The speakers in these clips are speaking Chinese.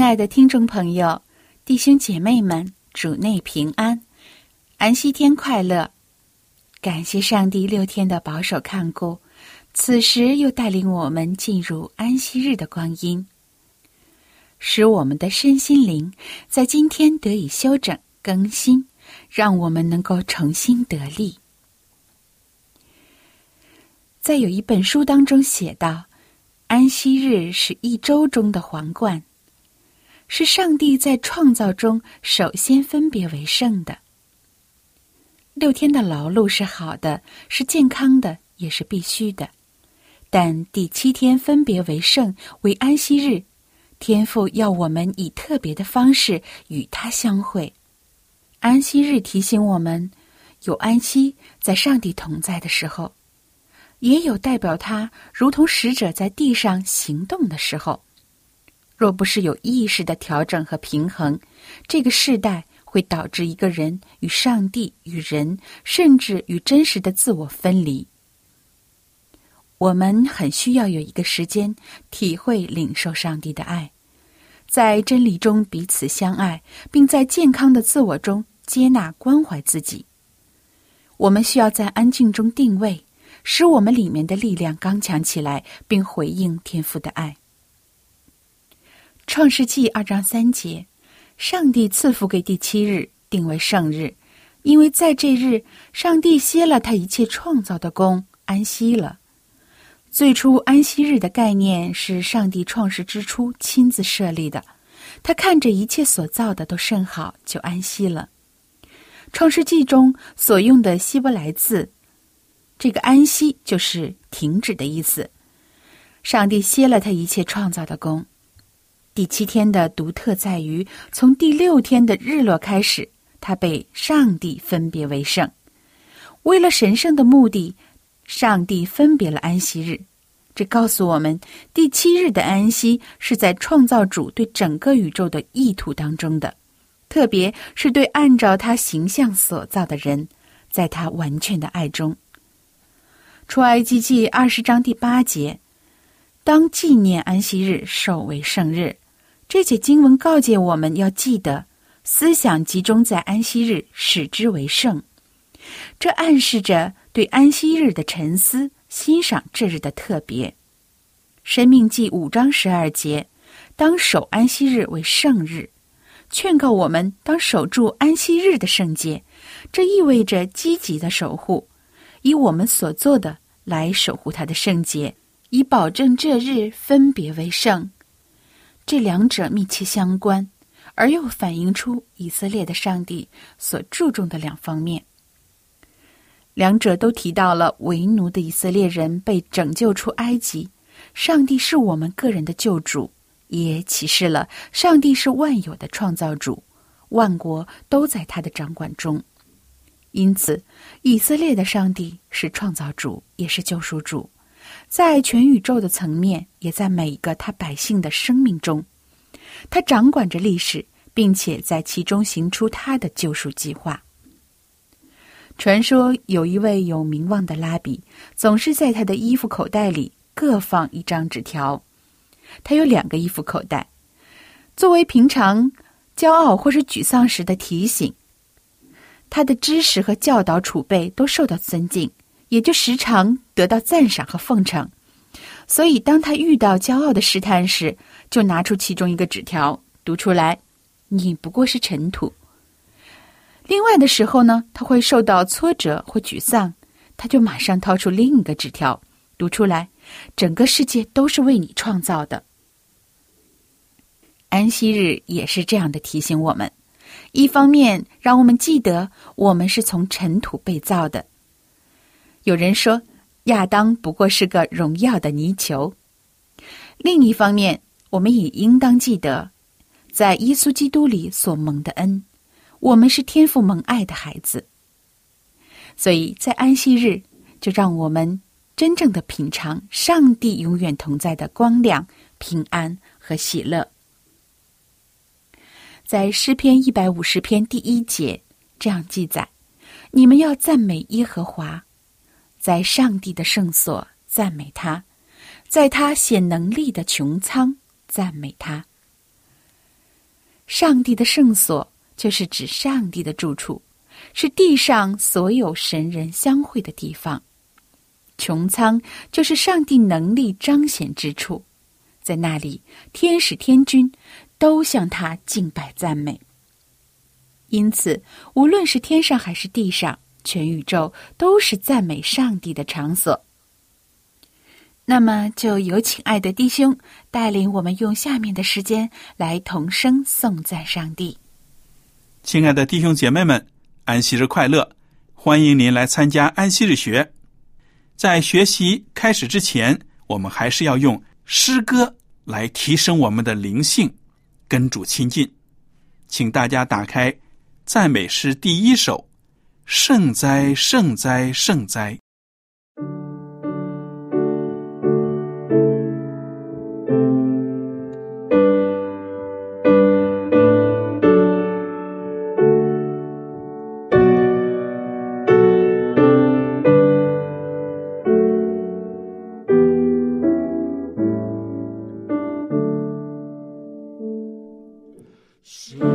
亲爱的听众朋友、弟兄姐妹们，主内平安，安息天快乐！感谢上帝六天的保守看顾，此时又带领我们进入安息日的光阴，使我们的身心灵在今天得以休整更新，让我们能够重新得力。在有一本书当中写道：“安息日是一周中的皇冠。”是上帝在创造中首先分别为圣的。六天的劳碌是好的，是健康的，也是必须的。但第七天分别为圣，为安息日，天父要我们以特别的方式与他相会。安息日提醒我们，有安息在上帝同在的时候，也有代表他如同使者在地上行动的时候。若不是有意识的调整和平衡，这个世代会导致一个人与上帝、与人，甚至与真实的自我分离。我们很需要有一个时间体会、领受上帝的爱，在真理中彼此相爱，并在健康的自我中接纳、关怀自己。我们需要在安静中定位，使我们里面的力量刚强起来，并回应天父的爱。创世纪二章三节，上帝赐福给第七日，定为圣日，因为在这日，上帝歇了他一切创造的功，安息了。最初安息日的概念是上帝创世之初亲自设立的，他看着一切所造的都甚好，就安息了。创世纪中所用的希伯来字，这个安息就是停止的意思。上帝歇了他一切创造的功。第七天的独特在于，从第六天的日落开始，它被上帝分别为圣。为了神圣的目的，上帝分别了安息日。这告诉我们，第七日的安息是在创造主对整个宇宙的意图当中的，特别是对按照他形象所造的人，在他完全的爱中。出埃及记二十章第八节，当纪念安息日，守为圣日。这节经文告诫我们要记得，思想集中在安息日，使之为圣。这暗示着对安息日的沉思、欣赏这日的特别。生命记五章十二节，当守安息日为圣日，劝告我们当守住安息日的圣洁。这意味着积极的守护，以我们所做的来守护它的圣洁，以保证这日分别为圣。这两者密切相关，而又反映出以色列的上帝所注重的两方面。两者都提到了为奴的以色列人被拯救出埃及，上帝是我们个人的救主，也启示了上帝是万有的创造主，万国都在他的掌管中。因此，以色列的上帝是创造主，也是救赎主。在全宇宙的层面，也在每一个他百姓的生命中，他掌管着历史，并且在其中行出他的救赎计划。传说有一位有名望的拉比，总是在他的衣服口袋里各放一张纸条。他有两个衣服口袋，作为平常骄傲或是沮丧时的提醒。他的知识和教导储备都受到尊敬。也就时常得到赞赏和奉承，所以当他遇到骄傲的试探时，就拿出其中一个纸条读出来：“你不过是尘土。另外的时候呢，他会受到挫折或沮丧，他就马上掏出另一个纸条，读出来：整个世界都是为你创造的。安息日也是这样的提醒我们，一方面让我们记得我们是从尘土被造的。有人说亚当不过是个荣耀的泥球，另一方面我们也应当记得，在耶稣基督里所蒙的恩，我们是天父蒙爱的孩子。所以在安息日，就让我们真正的品尝上帝永远同在的光亮、平安和喜乐。在诗篇一百五十篇第一节这样记载：“你们要赞美耶和华，在上帝的圣所赞美他，在他显能力的穹苍赞美他。上帝的圣所就是指上帝的住处，是地上所有神人相会的地方。穹苍就是上帝能力彰显之处，在那里天使天君。”都向他敬拜赞美。因此，无论是天上还是地上，全宇宙都是赞美上帝的场所。那么，就有请爱的弟兄带领我们用下面的时间来同声颂赞上帝。亲爱的弟兄姐妹们，安息日快乐！欢迎您来参加安息日学。在学习开始之前，我们还是要用诗歌来提升我们的灵性。跟主亲近，请大家打开赞美诗第一首：圣哉，圣哉，圣哉。She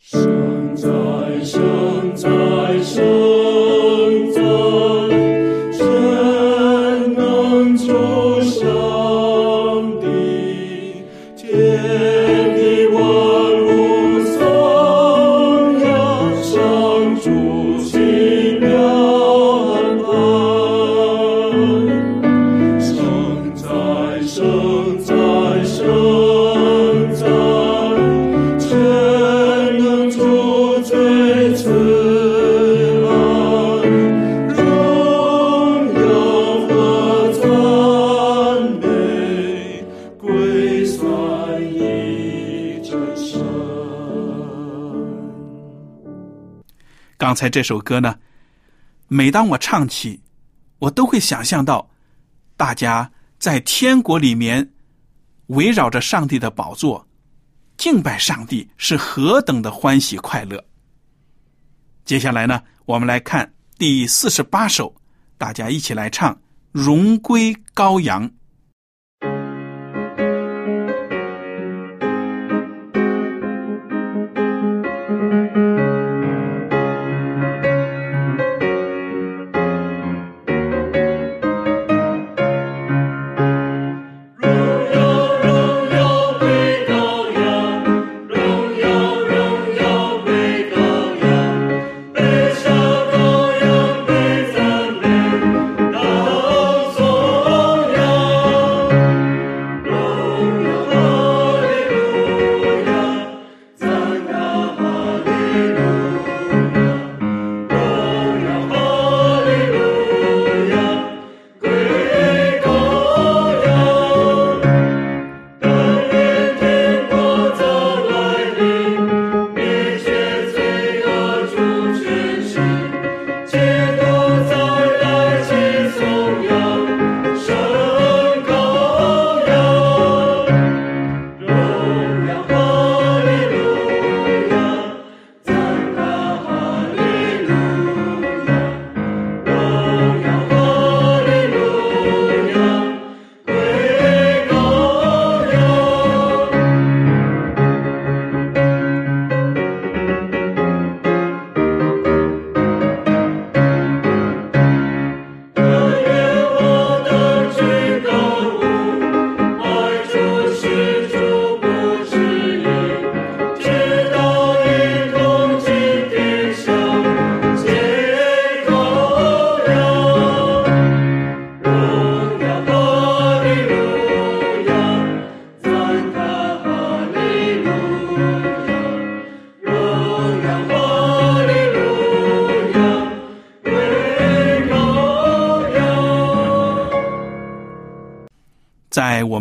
生在生在生才这首歌呢，每当我唱起，我都会想象到大家在天国里面围绕着上帝的宝座敬拜上帝是何等的欢喜快乐。接下来呢，我们来看第四十八首，大家一起来唱《荣归羔羊》。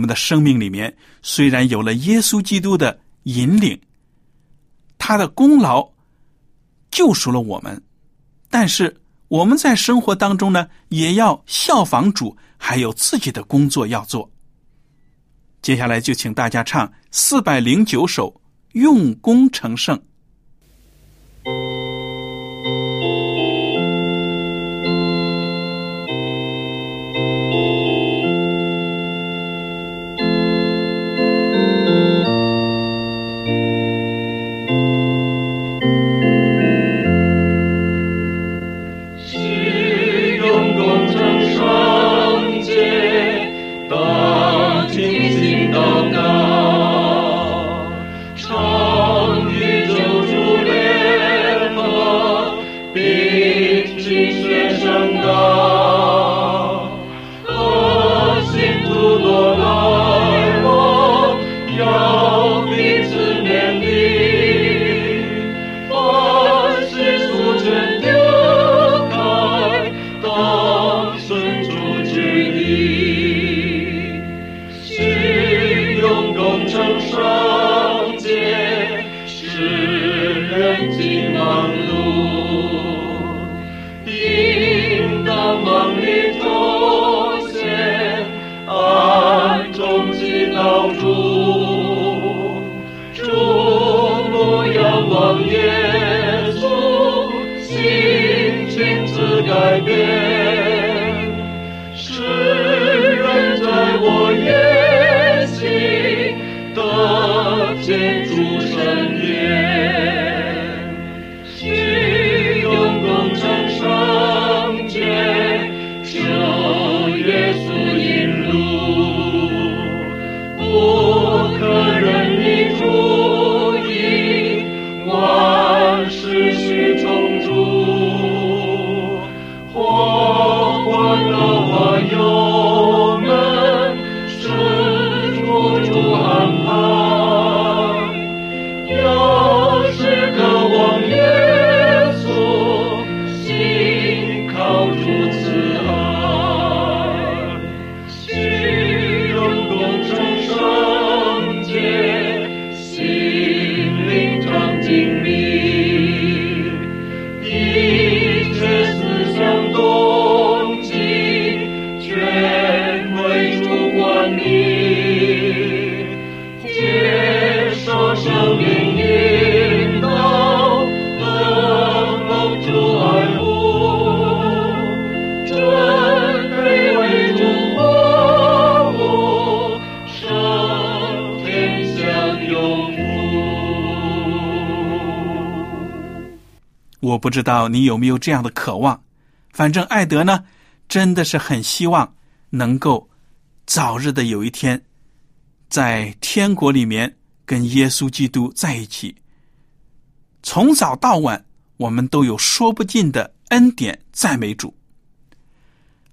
的生命里面虽然有了耶稣基督的引领他的功劳救赎了我们但是我们在生活当中呢也要效仿主还有自己的工作要做。接下来就请大家唱四百零九首用功成圣。不知道你有没有这样的渴望，反正艾德呢，真的是很希望能够早日的有一天，在天国里面跟耶稣基督在一起。从早到晚，我们都有说不尽的恩典赞美主。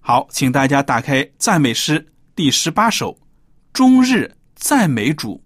好，请大家打开赞美诗第十八首《终日赞美主》。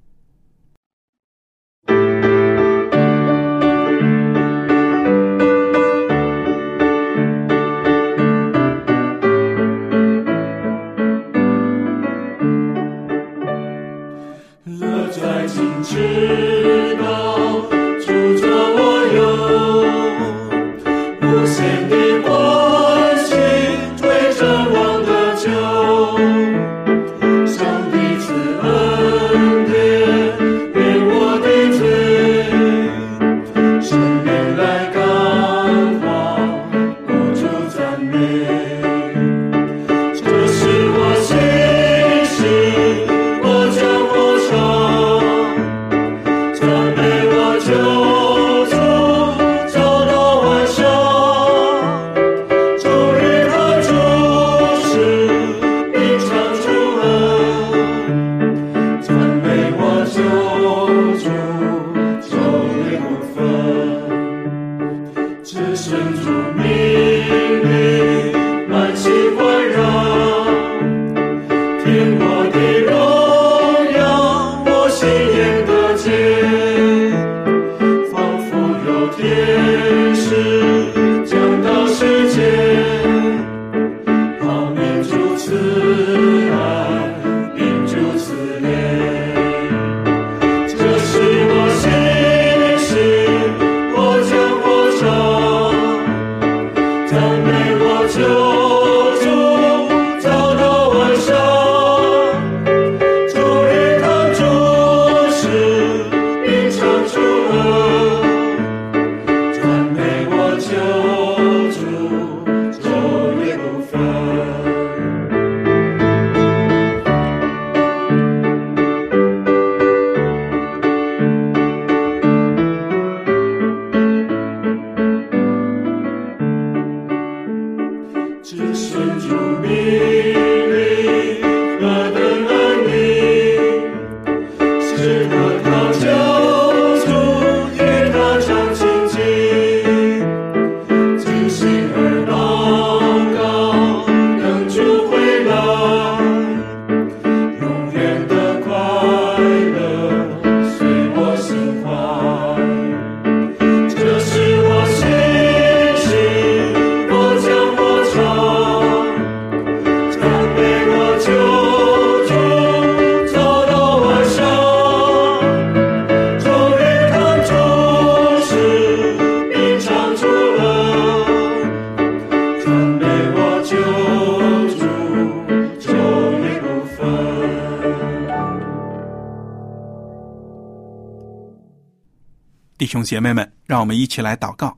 兄姐妹们，让我们一起来祷告。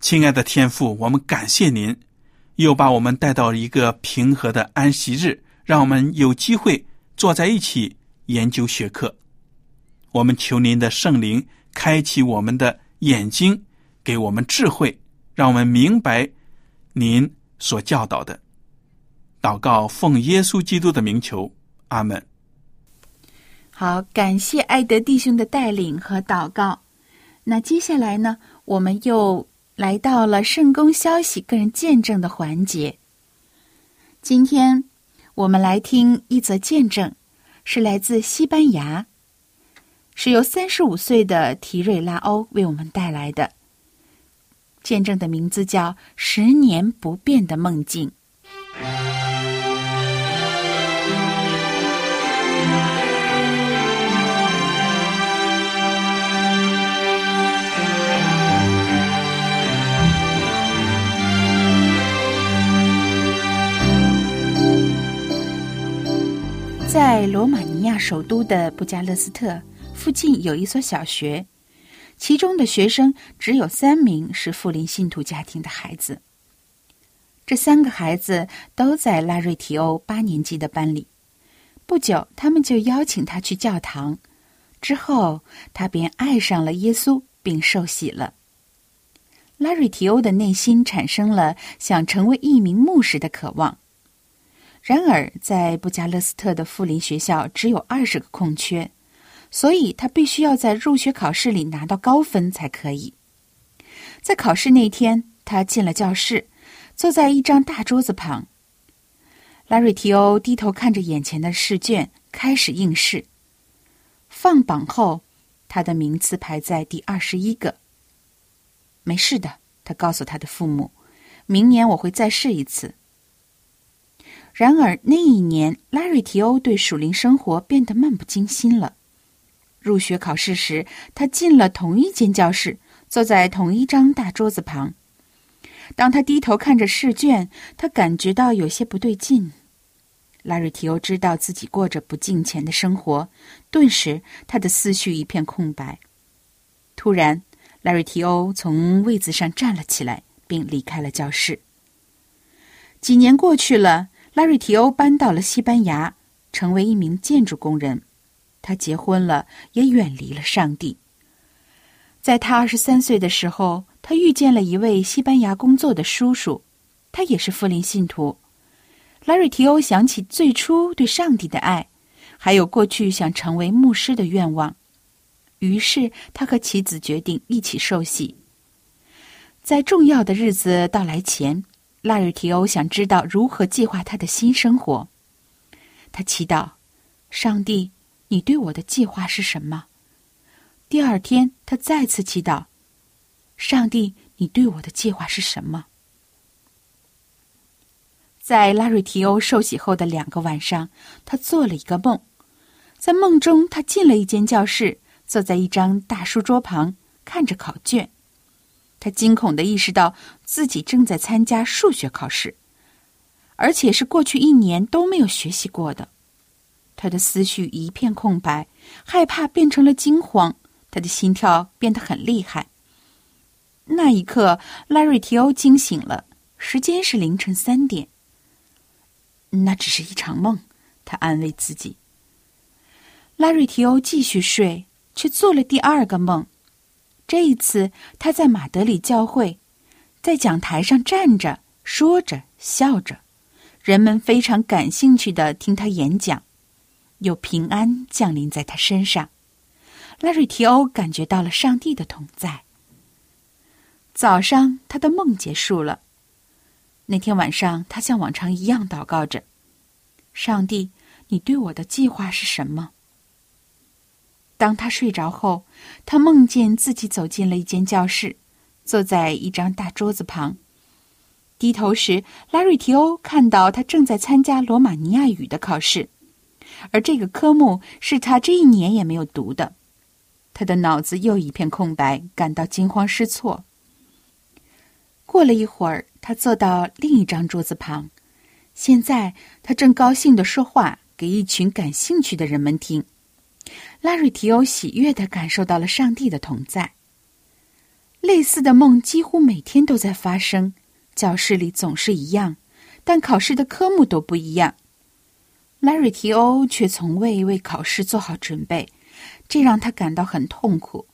亲爱的天父，我们感谢您，又把我们带到一个平和的安息日，让我们有机会坐在一起研究学科。我们求您的圣灵开启我们的眼睛，给我们智慧，让我们明白您所教导的。祷告，奉耶稣基督的名求，阿门。好，感谢艾德弟兄的带领和祷告。那接下来呢，我们又来到了圣公消息个人见证的环节。今天我们来听一则见证，是来自西班牙，是由三十五岁的提瑞拉欧为我们带来的。见证的名字叫《十年不变的梦境》。在罗马尼亚首都的布加勒斯特附近有一所小学，其中的学生只有三名是富林信徒家庭的孩子。这三个孩子都在拉瑞提欧八年级的班里。不久，他们就邀请他去教堂，之后他便爱上了耶稣，并受洗了。拉瑞提欧的内心产生了想成为一名牧师的渴望。然而，在布加勒斯特的富林学校只有二十个空缺，所以他必须要在入学考试里拿到高分才可以。在考试那天，他进了教室，坐在一张大桌子旁。拉瑞提欧低头看着眼前的试卷，开始应试。放榜后，他的名次排在第二十一个。没事的，他告诉他的父母，明年我会再试一次。然而那一年，拉瑞提欧对属灵生活变得漫不经心了。入学考试时，他进了同一间教室，坐在同一张大桌子旁。当他低头看着试卷，他感觉到有些不对劲。拉瑞提欧知道自己过着不敬虔的生活，顿时他的思绪一片空白。突然，拉瑞提欧从位子上站了起来，并离开了教室。几年过去了，拉瑞提欧搬到了西班牙，成为一名建筑工人。他结婚了，也远离了上帝。在他二十三岁的时候，他遇见了一位西班牙工作的叔叔，他也是福林信徒。拉瑞提欧想起最初对上帝的爱，还有过去想成为牧师的愿望。于是，他和妻子决定一起受洗。在重要的日子到来前，拉瑞提欧想知道如何计划他的新生活。他祈祷：“上帝，你对我的计划是什么？”第二天，他再次祈祷：“上帝，你对我的计划是什么？”在拉瑞提欧受洗后的两个晚上，他做了一个梦，在梦中，他进了一间教室。坐在一张大书桌旁，看着考卷，他惊恐的意识到自己正在参加数学考试，而且是过去一年都没有学习过的。他的思绪一片空白，害怕变成了惊慌，他的心跳变得很厉害。那一刻，拉瑞提欧惊醒了，时间是凌晨三点。那只是一场梦，他安慰自己。拉瑞提欧继续睡。却做了第二个梦，这一次他在马德里教会，在讲台上站着，说着笑着，人们非常感兴趣的听他演讲，有平安降临在他身上。拉瑞提欧感觉到了上帝的同在。早上他的梦结束了，那天晚上他像往常一样祷告着：“上帝，你对我的计划是什么？”当他睡着后，他梦见自己走进了一间教室，坐在一张大桌子旁。低头时，拉瑞提欧看到他正在参加罗马尼亚语的考试，而这个科目是他这一年也没有读的。他的脑子又一片空白，感到惊慌失措。过了一会儿，他坐到另一张桌子旁，现在他正高兴地说话给一群感兴趣的人们听。拉瑞提欧喜悦的感受到了上帝的同在。类似的梦几乎每天都在发生，教室里总是一样，但考试的科目都不一样。拉瑞提欧却从未为考试做好准备，这让他感到很痛苦。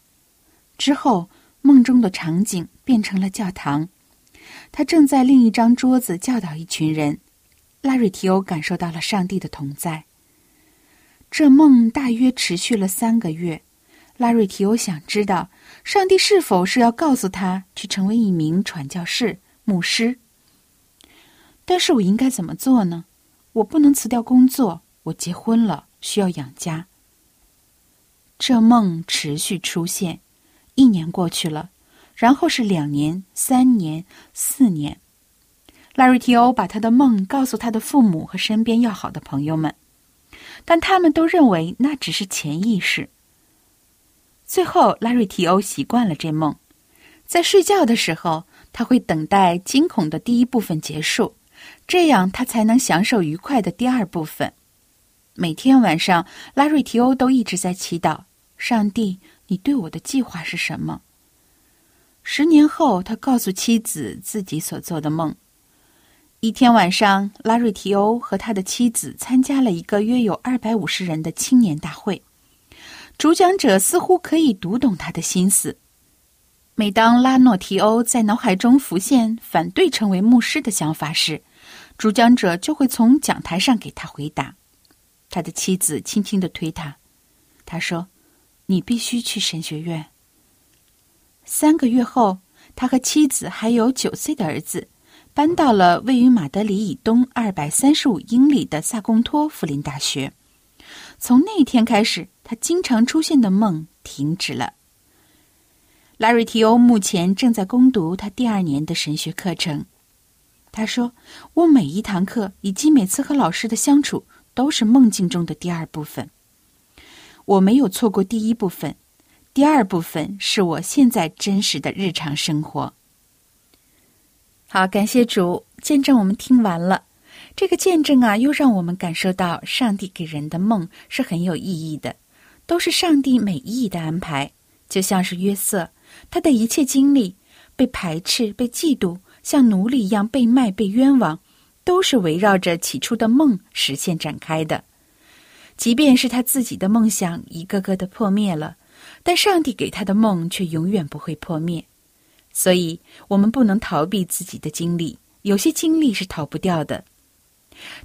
之后，梦中的场景变成了教堂，他正在另一张桌子教导一群人。拉瑞提欧感受到了上帝的同在。这梦大约持续了三个月，拉瑞提欧想知道上帝是否是要告诉他去成为一名传教士、牧师。但是我应该怎么做呢？我不能辞掉工作，我结婚了，需要养家。这梦持续出现，一年过去了，然后是两年、三年、四年。拉瑞提欧把他的梦告诉他的父母和身边要好的朋友们。但他们都认为那只是潜意识。最后，拉瑞提欧习惯了这梦，在睡觉的时候，他会等待惊恐的第一部分结束，这样他才能享受愉快的第二部分。每天晚上，拉瑞提欧都一直在祈祷：“上帝，你对我的计划是什么？”十年后，他告诉妻子自己所做的梦。一天晚上，拉瑞提欧和他的妻子参加了一个约有二百五十人的青年大会。主讲者似乎可以读懂他的心思。每当拉诺提欧在脑海中浮现反对成为牧师的想法时，主讲者就会从讲台上给他回答。他的妻子轻轻的推他，他说：“你必须去神学院。”三个月后，他和妻子还有九岁的儿子，搬到了位于马德里以东二百三十五英里的萨贡托福林大学。从那一天开始，他经常出现的梦停止了。拉瑞提欧目前正在攻读他第二年的神学课程。他说：“我每一堂课以及每次和老师的相处都是梦境中的第二部分。我没有错过第一部分，第二部分是我现在真实的日常生活。”好，感谢主见证，我们听完了这个见证啊，又让我们感受到上帝给人的梦是很有意义的，都是上帝美意的安排，就像是约瑟。他的一切经历，被排斥、被嫉妒，像奴隶一样被卖、被冤枉，都是围绕着起初的梦实现展开的。即便是他自己的梦想一个个的破灭了，但上帝给他的梦却永远不会破灭。所以，我们不能逃避自己的经历，有些经历是逃不掉的，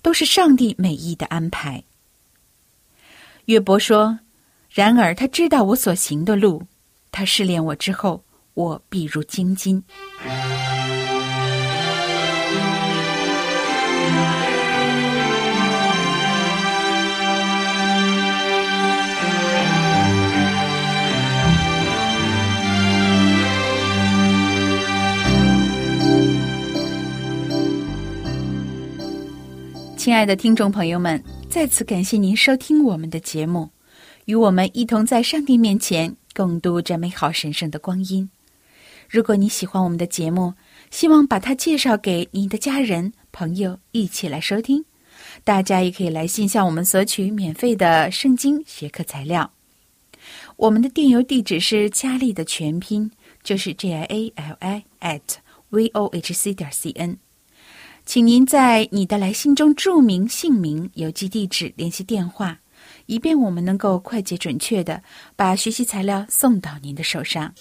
都是上帝美意的安排。约伯说：“然而他知道我所行的路。”他试炼我之后，我必如精金。亲爱的听众朋友们，再次感谢您收听我们的节目，与我们一同在上帝面前。共度这美好神圣的光阴。如果你喜欢我们的节目，希望把它介绍给你的家人朋友一起来收听。大家也可以来信向我们索取免费的圣经学科材料。我们的电邮地址是佳丽的全拼，就是 J A L I at v o h c 点 c n。请您在你的来信中注明姓名、邮寄地址、联系电话。以便我们能够快捷准确的把学习材料送到您的手上。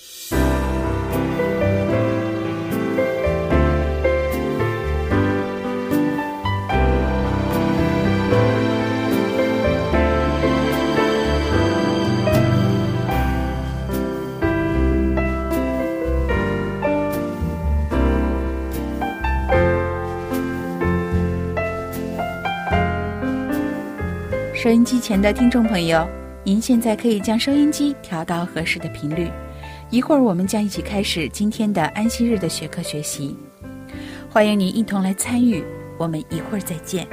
收音机前的听众朋友，您现在可以将收音机调到合适的频率。一会儿我们将一起开始今天的安息日的学科学习，欢迎您一同来参与。我们一会儿再见。